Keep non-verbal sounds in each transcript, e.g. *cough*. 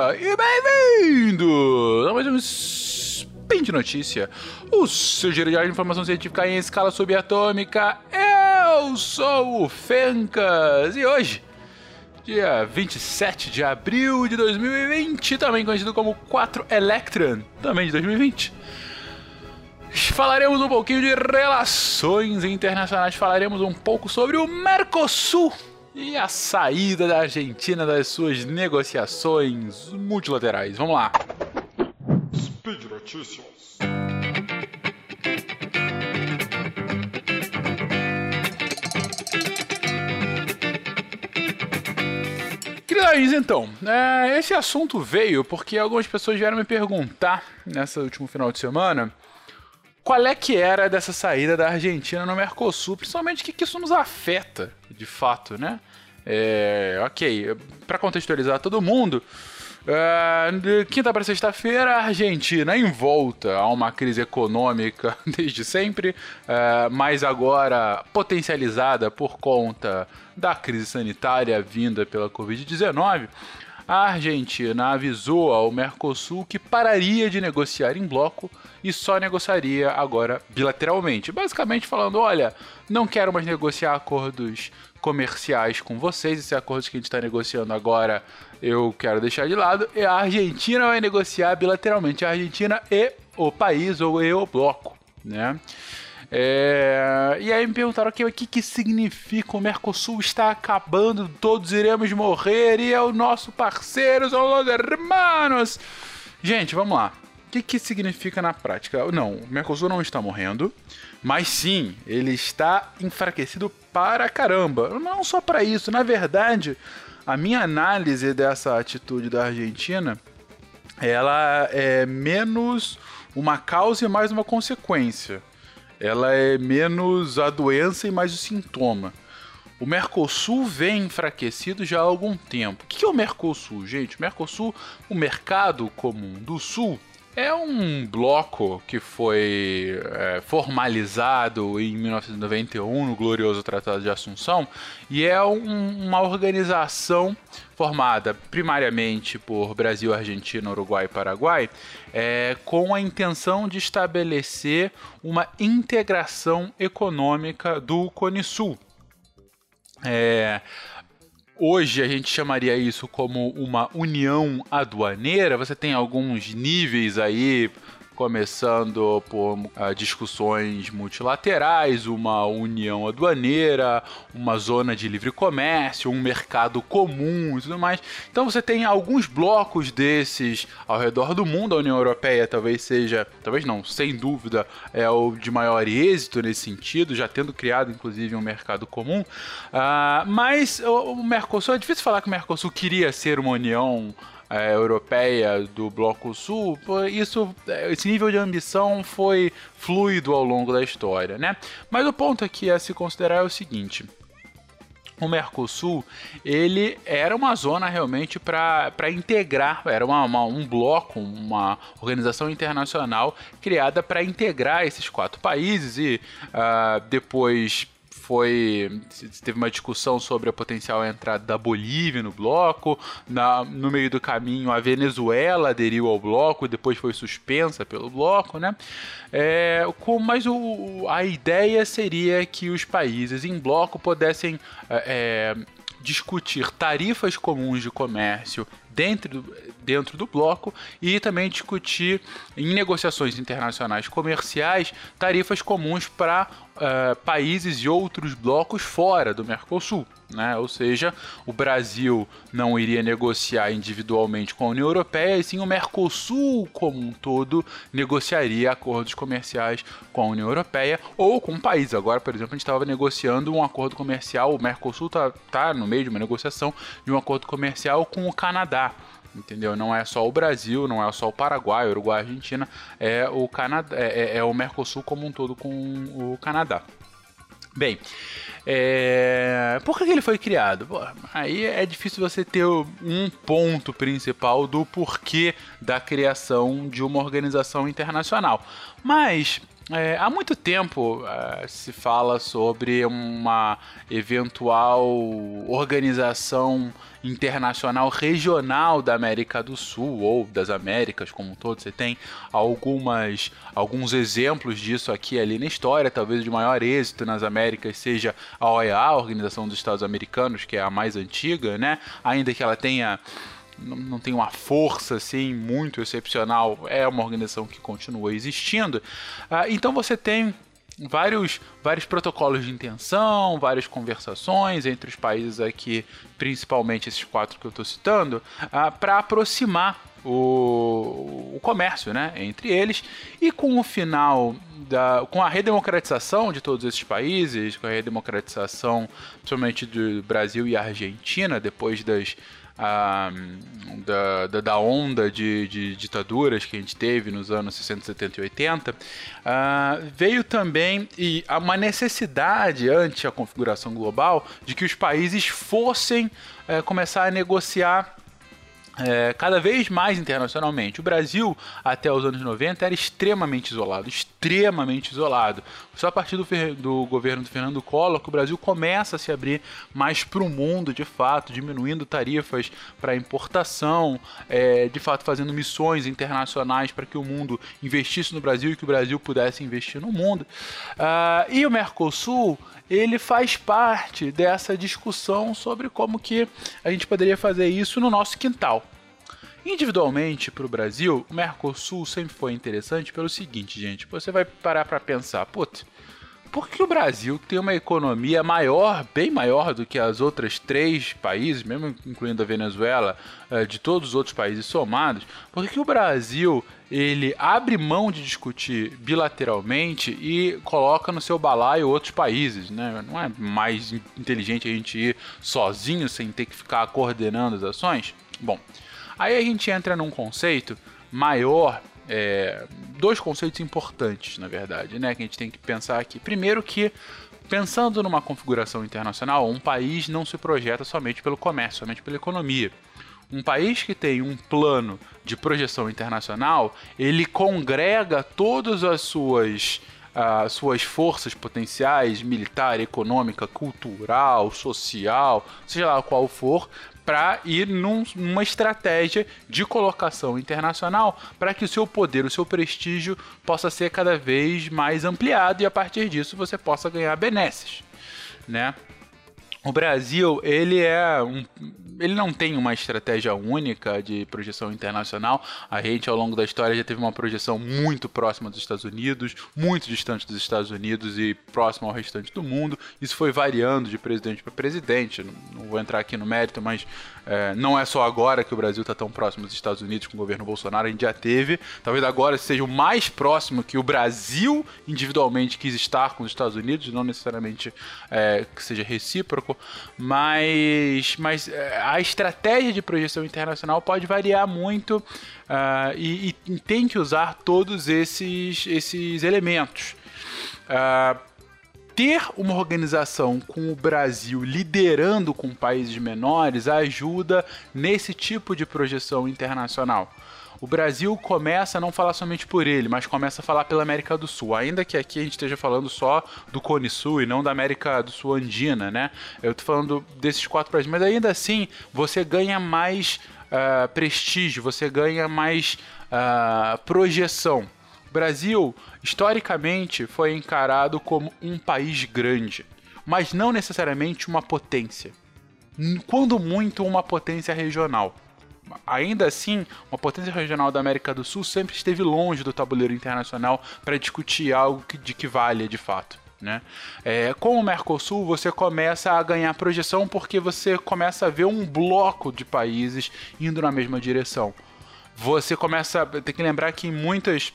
dia e bem-vindo a mais um Spin de Notícia, o seu giro de informação científica em escala subatômica. Eu sou o Fencas e hoje, dia 27 de abril de 2020, também conhecido como 4 Electron, também de 2020. Falaremos um pouquinho de relações internacionais, falaremos um pouco sobre o Mercosul e a saída da Argentina das suas negociações multilaterais. Vamos lá. Speed Notícias. Queridos, então, é, esse assunto veio porque algumas pessoas vieram me perguntar nessa último final de semana qual é que era dessa saída da Argentina no Mercosul, principalmente o que, que isso nos afeta, de fato, né? É, ok, para contextualizar todo mundo, de quinta para sexta-feira, a Argentina em volta. A uma crise econômica *laughs* desde sempre, é, mas agora potencializada por conta da crise sanitária vinda pela Covid-19 a Argentina avisou ao Mercosul que pararia de negociar em bloco e só negociaria agora bilateralmente. Basicamente falando: olha, não quero mais negociar acordos comerciais com vocês, esses acordos que a gente está negociando agora eu quero deixar de lado. E a Argentina vai negociar bilateralmente, a Argentina e o país ou e o bloco, né? É... E aí me perguntaram aqui, o que, que significa o Mercosul está acabando, todos iremos morrer e é o nosso parceiro, são os hermanos. Gente, vamos lá. O que, que significa na prática? Não, o Mercosul não está morrendo, mas sim, ele está enfraquecido para caramba. Não só para isso, na verdade, a minha análise dessa atitude da Argentina, ela é menos uma causa e mais uma consequência ela é menos a doença e mais o sintoma. O Mercosul vem enfraquecido já há algum tempo. O que é o Mercosul, gente? O Mercosul, o mercado comum do Sul, é um bloco que foi é, formalizado em 1991 no glorioso Tratado de Assunção e é um, uma organização formada primariamente por Brasil, Argentina, Uruguai e Paraguai, é, com a intenção de estabelecer uma integração econômica do Cone Sul. É, Hoje a gente chamaria isso como uma união aduaneira. Você tem alguns níveis aí começando por uh, discussões multilaterais, uma união aduaneira, uma zona de livre comércio, um mercado comum e tudo mais. Então você tem alguns blocos desses ao redor do mundo. A União Europeia talvez seja, talvez não, sem dúvida, é o de maior êxito nesse sentido, já tendo criado inclusive um mercado comum. Uh, mas o, o Mercosul, é difícil falar que o Mercosul queria ser uma união é, europeia do Bloco Sul, isso, esse nível de ambição foi fluido ao longo da história, né? Mas o ponto aqui a se considerar é o seguinte o Mercosul ele era uma zona realmente para integrar, era uma, uma, um bloco, uma organização internacional criada para integrar esses quatro países e uh, depois foi teve uma discussão sobre a potencial entrada da Bolívia no bloco. Na, no meio do caminho, a Venezuela aderiu ao bloco, depois foi suspensa pelo bloco, né? É, com, mas o, a ideia seria que os países em bloco pudessem é, é discutir tarifas comuns de comércio dentro do, dentro do bloco e também discutir em negociações internacionais comerciais tarifas comuns para uh, países e outros blocos fora do Mercosul. Né? Ou seja, o Brasil não iria negociar individualmente com a União Europeia, e sim o Mercosul como um todo negociaria acordos comerciais com a União Europeia ou com um país. Agora, por exemplo, a gente estava negociando um acordo comercial, o Mercosul está tá no meio de uma negociação de um acordo comercial com o Canadá entendeu? Não é só o Brasil, não é só o Paraguai, Uruguai, Argentina, é o Canadá, é, é, é o Mercosul como um todo com o Canadá. Bem, é... por que ele foi criado? Aí é difícil você ter um ponto principal do porquê da criação de uma organização internacional. Mas é, há muito tempo é, se fala sobre uma eventual organização internacional regional da América do Sul ou das Américas como um todo. Você tem algumas, alguns exemplos disso aqui ali na história. Talvez de maior êxito nas Américas seja a OEA, a Organização dos Estados Americanos, que é a mais antiga, né? Ainda que ela tenha não, não tem uma força assim muito excepcional, é uma organização que continua existindo. Uh, então você tem vários, vários protocolos de intenção, várias conversações entre os países aqui, principalmente esses quatro que eu estou citando, ah, para aproximar o, o, comércio né, entre eles e com o final da, com a redemocratização de todos esses países, com a redemocratização principalmente do Brasil e Argentina depois das da, da, da, onda de, de, ditaduras que a gente teve nos anos 60, 70 e 80, veio também e uma necessidade ante a configuração global de que os países fossem é, começar a negociar é, cada vez mais internacionalmente. O Brasil, até os anos 90, era extremamente isolado, extremamente isolado. Só a partir do, do governo do Fernando Collor que o Brasil começa a se abrir mais para o mundo, de fato, diminuindo tarifas para importação, é, de fato fazendo missões internacionais para que o mundo investisse no Brasil e que o Brasil pudesse investir no mundo. Uh, e o Mercosul ele faz parte dessa discussão sobre como que a gente poderia fazer isso no nosso quintal. Individualmente, para o Brasil, o Mercosul sempre foi interessante pelo seguinte, gente. Você vai parar para pensar, putz, por que o Brasil tem uma economia maior, bem maior do que as outras três países, mesmo incluindo a Venezuela, eh, de todos os outros países somados? Por que o Brasil ele abre mão de discutir bilateralmente e coloca no seu balaio outros países, né? Não é mais inteligente a gente ir sozinho sem ter que ficar coordenando as ações? Bom, aí a gente entra num conceito maior é, dois conceitos importantes, na verdade, né, que a gente tem que pensar aqui. Primeiro que pensando numa configuração internacional, um país não se projeta somente pelo comércio, somente pela economia. Um país que tem um plano de projeção internacional, ele congrega todas as suas as suas forças potenciais, militar, econômica, cultural, social, seja lá qual for, para ir num, numa estratégia de colocação internacional para que o seu poder, o seu prestígio possa ser cada vez mais ampliado e a partir disso você possa ganhar benesses, né? O Brasil, ele é um, ele não tem uma estratégia única de projeção internacional. A gente, ao longo da história, já teve uma projeção muito próxima dos Estados Unidos, muito distante dos Estados Unidos e próximo ao restante do mundo. Isso foi variando de presidente para presidente. Não, não, vou entrar aqui no mérito, mas é, não é só agora que o Brasil está tão próximo dos Estados Unidos com o governo Bolsonaro. A gente já teve. Talvez agora seja o mais próximo que o Brasil individualmente quis estar com os Estados Unidos, não necessariamente é, que seja recíproco, mas, mas é, a estratégia de projeção internacional pode variar muito uh, e, e, tem que usar todos esses, esses elementos. Uh, ter uma organização com o Brasil liderando com países menores ajuda nesse tipo de projeção internacional o Brasil começa a não falar somente por ele, mas começa a falar pela América do Sul. Ainda que aqui a gente esteja falando só do Cone Sul e não da América do Sul andina, né? Eu tô falando desses quatro países, mas ainda assim você ganha mais uh, prestígio, você ganha mais uh, projeção. Brasil, historicamente, foi encarado como um país grande, mas não necessariamente uma potência. Quando muito, uma potência regional ainda assim, uma potência regional da América do Sul sempre esteve longe do tabuleiro internacional para discutir algo que, de que valha de fato. Né? É, com o Mercosul, você começa a ganhar projeção porque você começa a ver um bloco de países indo na mesma direção. Você começa. Tem que lembrar que em muitas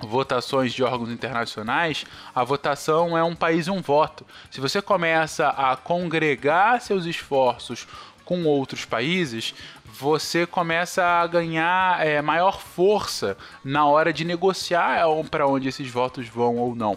votações de órgãos internacionais, a votação é um país um voto. Se você começa a congregar seus esforços com outros países, você começa a ganhar é, maior força na hora de negociar para onde esses votos vão ou não.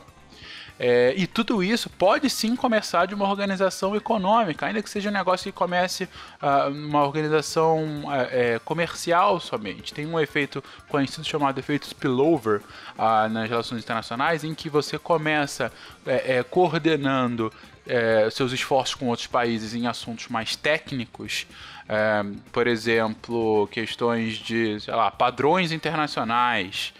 É, e tudo isso pode sim começar de uma organização econômica, ainda que seja um negócio que comece uh, uma organização uh, comercial somente. Tem um efeito conhecido chamado efeito spillover uh, nas relações internacionais, em que você começa é, é, coordenando é, seus esforços com outros países em assuntos mais técnicos, é, por exemplo, questões de lá, padrões internacionais,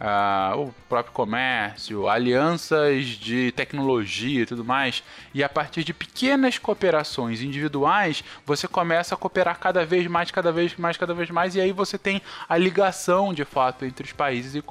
uh, o próprio comércio, alianças de tecnologia e tudo mais, e a partir de pequenas cooperações individuais, você começa a cooperar cada vez mais, cada vez mais, cada vez mais, e aí você tem a ligação de fato entre os países e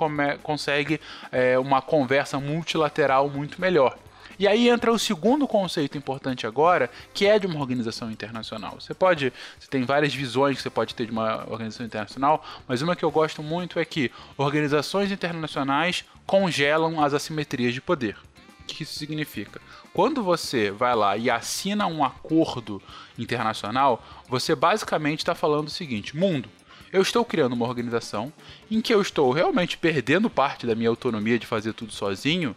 consegue é, uma conversa multilateral muito melhor. E aí entra o segundo conceito importante agora, que é de uma organização internacional. Você pode, você tem várias visões que você pode ter de uma organização internacional, mas uma que eu gosto muito é que organizações internacionais congelam as assimetrias de poder. O que isso significa? Quando você vai lá e assina um acordo internacional, você basicamente está falando o seguinte: mundo, eu estou criando uma organização em que eu estou realmente perdendo parte da minha autonomia de fazer tudo sozinho,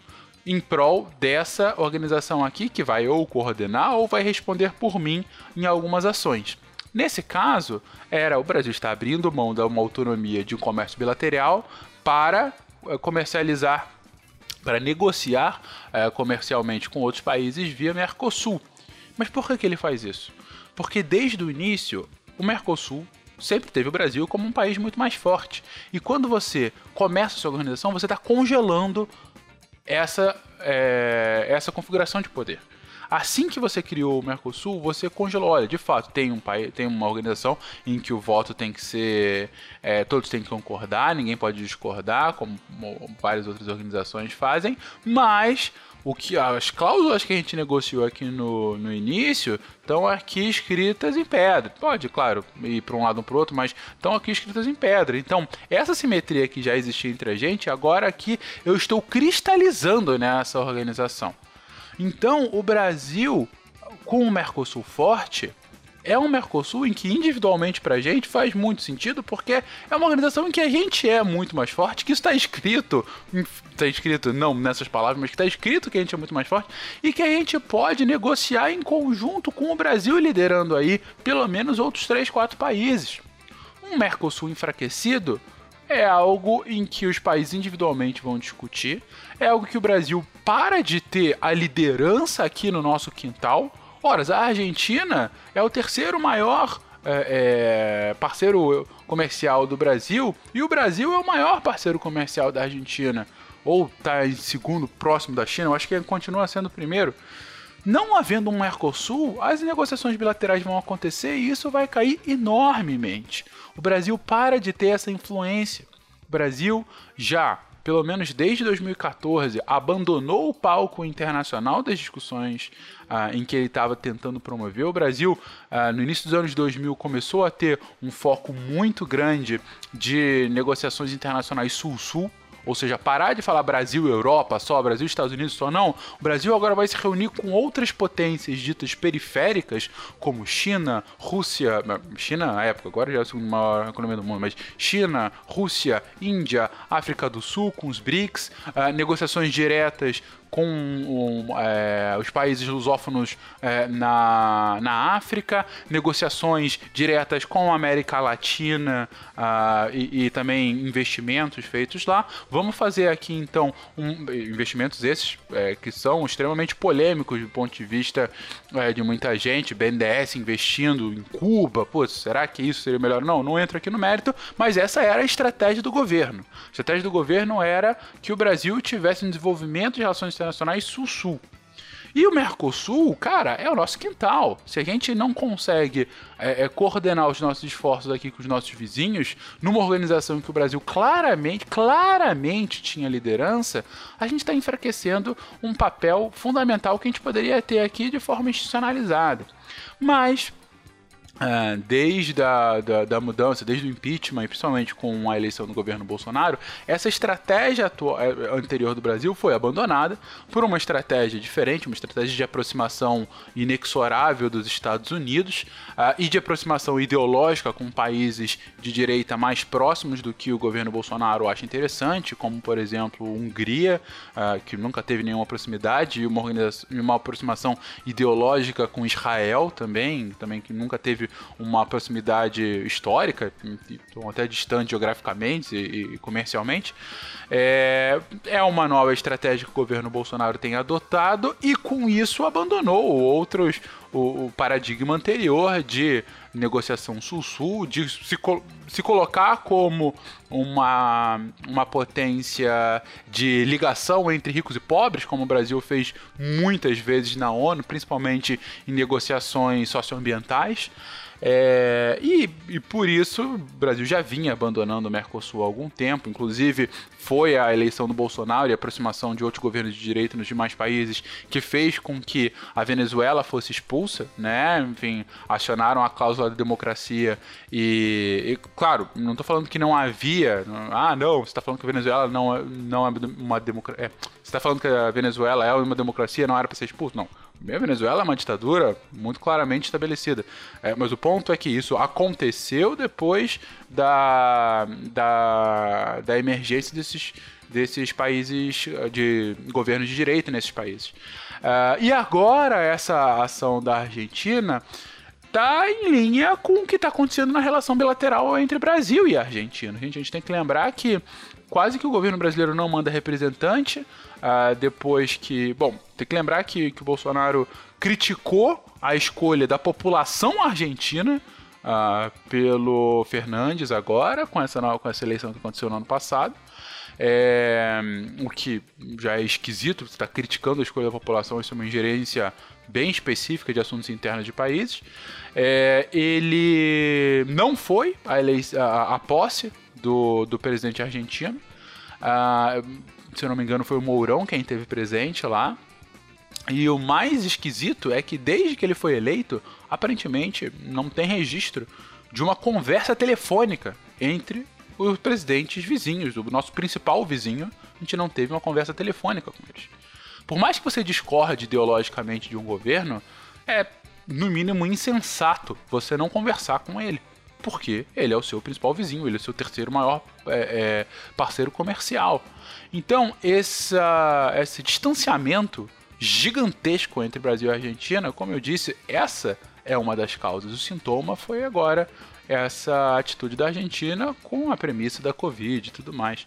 em prol dessa organização aqui que vai ou coordenar ou vai responder por mim em algumas ações. Nesse caso, era o Brasil está abrindo mão de uma autonomia de um comércio bilateral para eh, comercializar, para negociar é, comercialmente com outros países via Mercosul. Mas por que, que ele faz isso? Porque desde o início, o Mercosul sempre teve o Brasil como um país muito mais forte. E quando você começa a sua organização, você está congelando essa, é, essa configuração de poder. Assim que você criou o Mercosul, você congelou. Olha, de fato, tem um país, tem uma organização em que o voto tem que ser. É, todos têm que concordar, ninguém pode discordar, como várias outras organizações fazem, mas o que as cláusulas que a gente negociou aqui no, no início estão aqui escritas em pedra. Pode, claro, ir para um lado ou para o outro, mas estão aqui escritas em pedra. Então, essa simetria que já existia entre a gente, agora aqui eu estou cristalizando nessa organização. Então, o Brasil, com o Mercosul forte, é um Mercosul em que individualmente pra gente faz muito sentido, porque é uma organização em que a gente é muito mais forte, que está escrito, está escrito não nessas palavras, mas que está escrito que a gente é muito mais forte e que a gente pode negociar em conjunto com o Brasil liderando aí pelo menos outros 3, 4 países. Um Mercosul enfraquecido é algo em que os países individualmente vão discutir, é algo que o Brasil para de ter a liderança aqui no nosso quintal Ora, a Argentina é o terceiro maior é, é, parceiro comercial do Brasil e o Brasil é o maior parceiro comercial da Argentina. Ou está em segundo, próximo da China, eu acho que ele continua sendo o primeiro. Não havendo um Mercosul, as negociações bilaterais vão acontecer e isso vai cair enormemente. O Brasil para de ter essa influência. O Brasil já pelo menos desde 2014, abandonou o palco internacional das discussões ah, em que ele estava tentando promover. O Brasil, ah, no início dos anos 2000, começou a ter um foco muito grande de negociações internacionais sul-sul ou seja, parar de falar Brasil Europa só, Brasil Estados Unidos só não. O Brasil agora vai se reunir com outras potências ditas periféricas, como China, Rússia, China na época, agora já é a segunda maior economia do mundo, mas China, Rússia, Índia, África do Sul, com os BRICS, uh, negociações diretas com um, é, os países lusófonos é, na, na África, negociações diretas com a América Latina uh, e, e, também investimentos feitos lá. Vamos fazer aqui então um, investimentos esses é, que são extremamente polêmicos do ponto de vista é, de muita gente, BNDES investindo em Cuba, pô, será que isso seria melhor? Não, não entro aqui no mérito, mas essa era a estratégia do governo. A estratégia do governo era que o Brasil tivesse um desenvolvimento de relações internacionais sul-sul. E o Mercosul, cara, é o nosso quintal. Se a gente não consegue é, é, coordenar os nossos esforços aqui com os nossos vizinhos, numa organização que o Brasil claramente, claramente tinha liderança, a gente está enfraquecendo um papel fundamental que a gente poderia ter aqui de forma institucionalizada. Mas desde a da, da, mudança, desde o impeachment, principalmente com a eleição do governo Bolsonaro, essa estratégia atual, é, anterior do Brasil foi abandonada por uma estratégia diferente, uma estratégia de aproximação inexorável dos Estados Unidos uh, e de aproximação ideológica com países de direita mais próximos do que o governo Bolsonaro acha interessante, como por exemplo Hungria, uh, que nunca teve nenhuma proximidade, e uma, uma aproximação ideológica com Israel também, também que nunca teve uma proximidade histórica, até distante geograficamente e, comercialmente. É, é uma nova estratégia que o governo Bolsonaro tem adotado e com isso abandonou outros o, o paradigma anterior de negociação sul-sul, de se, se colocar como uma, uma potência de ligação entre ricos e pobres, como o Brasil fez muitas vezes na ONU, principalmente em negociações socioambientais. É, e, e, por isso o Brasil já vinha abandonando o Mercosul há algum tempo, inclusive foi a eleição do Bolsonaro e a aproximação de outros governos de direita nos demais países que fez com que a Venezuela fosse expulsa, né? Enfim, acionaram a cláusula da democracia e, e claro, não estou falando que não havia, ah, não, você está falando que a Venezuela não, é, não é uma democracia, é, você está falando que a Venezuela é uma democracia, não era para ser expulso, não. A Venezuela é uma ditadura muito claramente estabelecida. É, mas o ponto é que isso aconteceu depois da, da, da emergência desses, desses países, de governos de direita nesses países. Uh, e agora essa ação da Argentina está em linha com o que está acontecendo na relação bilateral entre Brasil e Argentina. Gente, a gente tem que lembrar que quase que o governo brasileiro não manda representante, uh, depois que. Bom, tem que lembrar que, que o Bolsonaro criticou a escolha da população argentina uh, pelo Fernandes agora, com essa, com essa eleição que aconteceu no ano passado. É, o que já é esquisito, você está criticando a escolha da população, isso é uma ingerência bem específica de assuntos internos de países. É, ele não foi a, a, posse do, do presidente argentino. Ah, se eu não me engano, foi o Mourão quem teve presente lá. E o mais esquisito é que desde que ele foi eleito, aparentemente não tem registro de uma conversa telefônica entre os presidentes vizinhos, o nosso principal vizinho, a gente não teve uma conversa telefônica com eles. Por mais que você discorde ideologicamente de um governo, é no mínimo insensato você não conversar com ele porque ele é o seu principal vizinho, ele é o seu terceiro maior é, é, parceiro comercial. Então, esse distanciamento gigantesco entre Brasil e Argentina, como eu disse, essa é uma das causas. O sintoma foi agora essa atitude da Argentina com a premissa da Covid e tudo mais.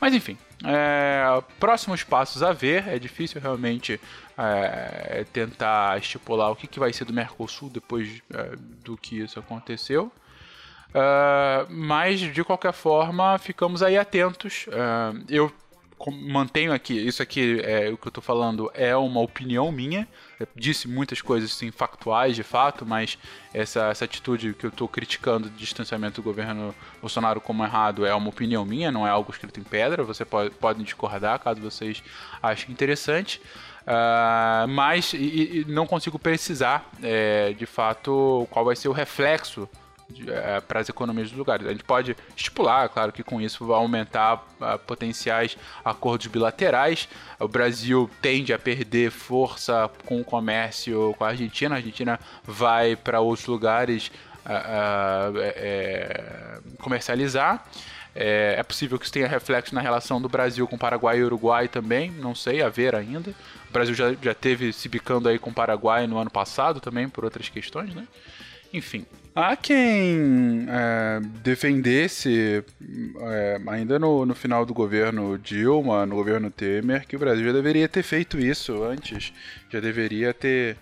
Mas enfim, é, próximos passos a ver. É difícil realmente é, tentar estipular o que, que vai ser do Mercosul depois é, do que isso aconteceu. Uh, mas, de qualquer forma, ficamos aí atentos. Uh, eu mantenho aqui, isso aqui é o que eu estou falando é uma opinião minha. Eu disse muitas coisas assim, factuais de fato, mas essa, essa atitude que eu estou criticando de distanciamento do governo Bolsonaro como errado é uma opinião minha, não é algo escrito em pedra. Você pode, podem discordar caso vocês achem interessante. Uh, mas e, e não consigo precisar é, de fato qual vai ser o reflexo é, para as economias dos lugares. A gente pode estipular, claro que com isso vai aumentar uh, potenciais acordos bilaterais. O Brasil tende a perder força com o comércio com a Argentina. A Argentina vai para outros lugares uh, uh, comercializar. É, é, possível que isso tenha reflexo na relação do Brasil com Paraguai e Uruguai também, não sei, a ver ainda. O Brasil já, já teve se bicando aí com o Paraguai no ano passado também, por outras questões, né? Enfim, Há quem é, defendesse, é, ainda no, no final do governo Dilma, no governo Temer, que o Brasil já deveria ter feito isso antes, já deveria ter,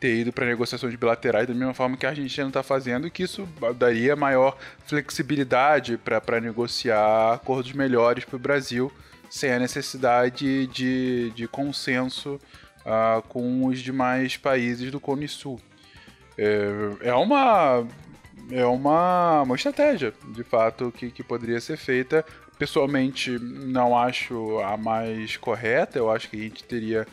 ter ido para negociações bilaterais da mesma forma que a Argentina está fazendo, e que isso daria maior flexibilidade para negociar acordos melhores para o Brasil, sem a necessidade de, de consenso uh, com os demais países do Cone Sul. É, é uma é uma, uma estratégia, de fato, que, que poderia ser feita. Pessoalmente, não acho a mais correta. Eu acho que a gente teria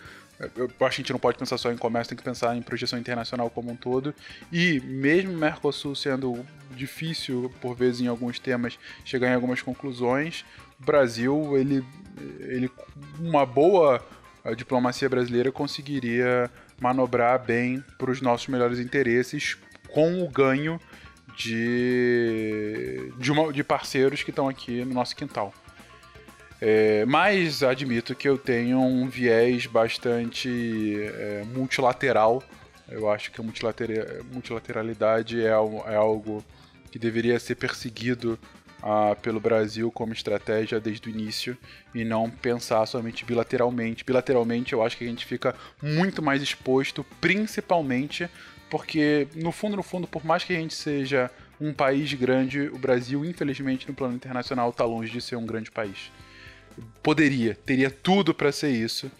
eu acho que a gente não pode pensar só em comércio, tem que pensar em projeção internacional como um todo. E mesmo o Mercosul sendo difícil, por vezes, em alguns temas, chegar em algumas conclusões, o Brasil, ele, ele uma boa diplomacia brasileira conseguiria manobrar bem para os nossos melhores interesses com o ganho de, de, uma, de parceiros que estão aqui no nosso quintal. É, mas admito que eu tenho um viés bastante é, multilateral. Eu acho que a multilateralidade é, é, algo que deveria ser perseguido ah, pelo Brasil como estratégia desde o início e não pensar somente bilateralmente. Bilateralmente eu acho que a gente fica muito mais exposto, principalmente porque no fundo, no fundo, por mais que a gente seja um país grande, o Brasil, infelizmente, no plano internacional, está longe de ser um grande país poderia, teria tudo para ser isso.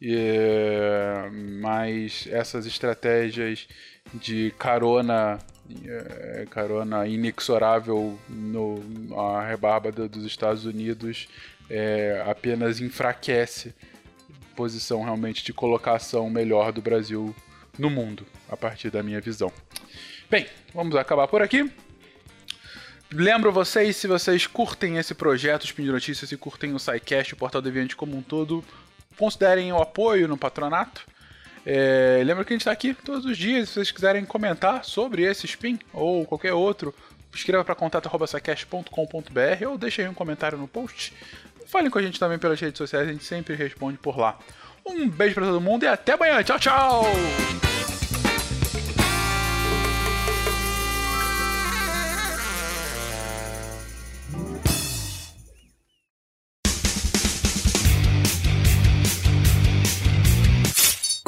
É, mas essas estratégias de carona é, carona inexorável no, a rebarba do, dos Estados Unidos é, apenas enfraquece posição realmente de colocação melhor do Brasil no mundo, a partir da minha visão. Bem, vamos acabar por aqui. Lembro vocês, se vocês curtem esse projeto, Spin de Notícias, e curtem o SciCast, o Portal Deviante como um todo, considerem o apoio no patronato. É, lembra que a gente está aqui todos os dias. Se vocês quiserem comentar sobre esse spin ou qualquer outro, escreva para contato.sicast.com.br ou deixe aí um comentário no post. Falem com a gente também pelas redes sociais, a gente sempre responde por lá. Um beijo para todo mundo e até amanhã. Tchau, tchau!